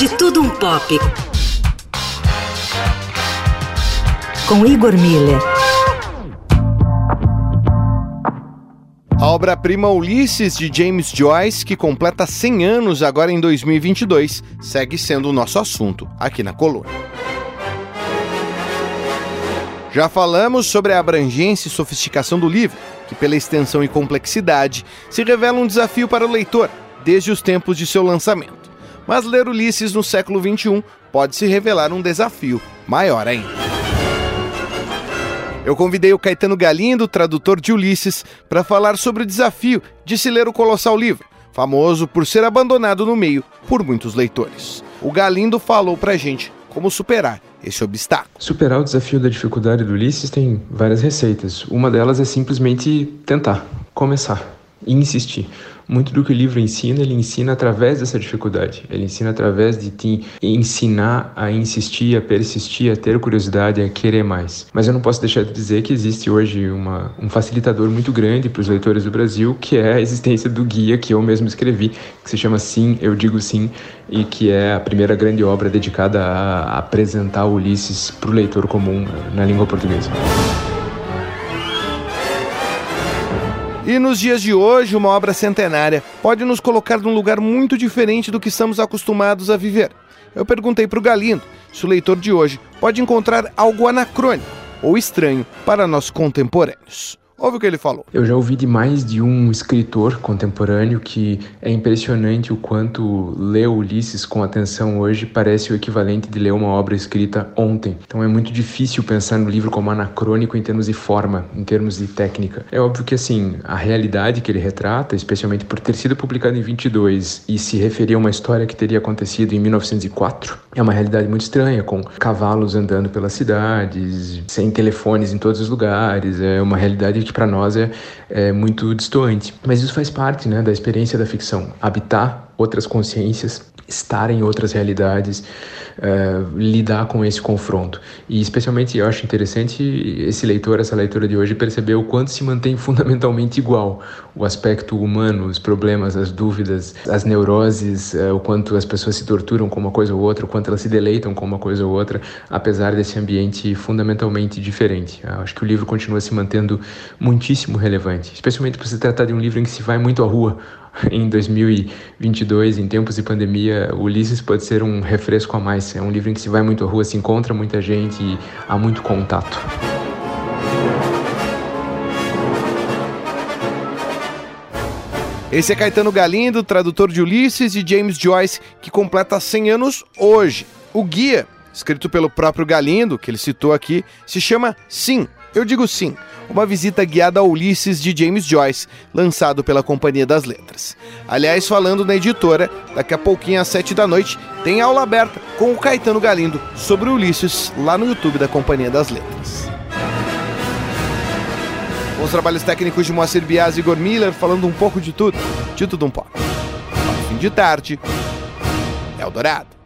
De Tudo Um Pop. Com Igor Miller. A obra-prima Ulisses de James Joyce, que completa 100 anos agora em 2022, segue sendo o nosso assunto aqui na coluna. Já falamos sobre a abrangência e sofisticação do livro, que, pela extensão e complexidade, se revela um desafio para o leitor desde os tempos de seu lançamento. Mas ler Ulisses no século XXI pode se revelar um desafio maior ainda. Eu convidei o Caetano Galindo, tradutor de Ulisses, para falar sobre o desafio de se ler o colossal livro, famoso por ser abandonado no meio por muitos leitores. O Galindo falou pra gente como superar esse obstáculo. Superar o desafio da dificuldade do Ulisses tem várias receitas. Uma delas é simplesmente tentar, começar e insistir muito do que o livro ensina, ele ensina através dessa dificuldade. Ele ensina através de te ensinar a insistir, a persistir, a ter curiosidade, a querer mais. Mas eu não posso deixar de dizer que existe hoje uma, um facilitador muito grande para os leitores do Brasil, que é a existência do guia que eu mesmo escrevi, que se chama Sim, Eu Digo Sim, e que é a primeira grande obra dedicada a apresentar Ulisses para o leitor comum na língua portuguesa. E nos dias de hoje, uma obra centenária pode nos colocar num lugar muito diferente do que estamos acostumados a viver. Eu perguntei para o Galindo se o leitor de hoje pode encontrar algo anacrônico ou estranho para nossos contemporâneos. Ouve o que ele falou. Eu já ouvi de mais de um escritor contemporâneo que é impressionante o quanto ler Ulisses com atenção hoje parece o equivalente de ler uma obra escrita ontem. Então é muito difícil pensar no livro como anacrônico em termos de forma, em termos de técnica. É óbvio que assim, a realidade que ele retrata, especialmente por ter sido publicado em 22 e se referir a uma história que teria acontecido em 1904, é uma realidade muito estranha, com cavalos andando pelas cidades, sem telefones em todos os lugares, é uma realidade que para nós é, é muito distante. Mas isso faz parte né, da experiência da ficção, habitar outras consciências, estar em outras realidades, uh, lidar com esse confronto. E especialmente eu acho interessante esse leitor, essa leitura de hoje, perceber o quanto se mantém fundamentalmente igual o aspecto humano, os problemas, as dúvidas, as neuroses, uh, o quanto as pessoas se torturam com uma coisa ou outra, o quanto elas se deleitam com uma coisa ou outra, apesar desse ambiente fundamentalmente diferente. Eu acho que o livro continua se mantendo muitíssimo relevante, especialmente por se tratar de um livro em que se vai muito à rua, em 2022, em tempos de pandemia, Ulisses pode ser um refresco a mais. É um livro em que se vai muito à rua, se encontra muita gente e há muito contato. Esse é Caetano Galindo, tradutor de Ulisses e James Joyce, que completa 100 anos hoje. O guia, escrito pelo próprio Galindo, que ele citou aqui, se chama Sim, eu digo sim, uma visita guiada a Ulisses de James Joyce, lançado pela Companhia das Letras. Aliás, falando na editora, daqui a pouquinho às sete da noite tem aula aberta com o Caetano Galindo sobre Ulisses lá no YouTube da Companhia das Letras. Os trabalhos técnicos de Moacir Bias e Igor Miller falando um pouco de tudo, de tudo um pouco. Fim de tarde, Eldorado.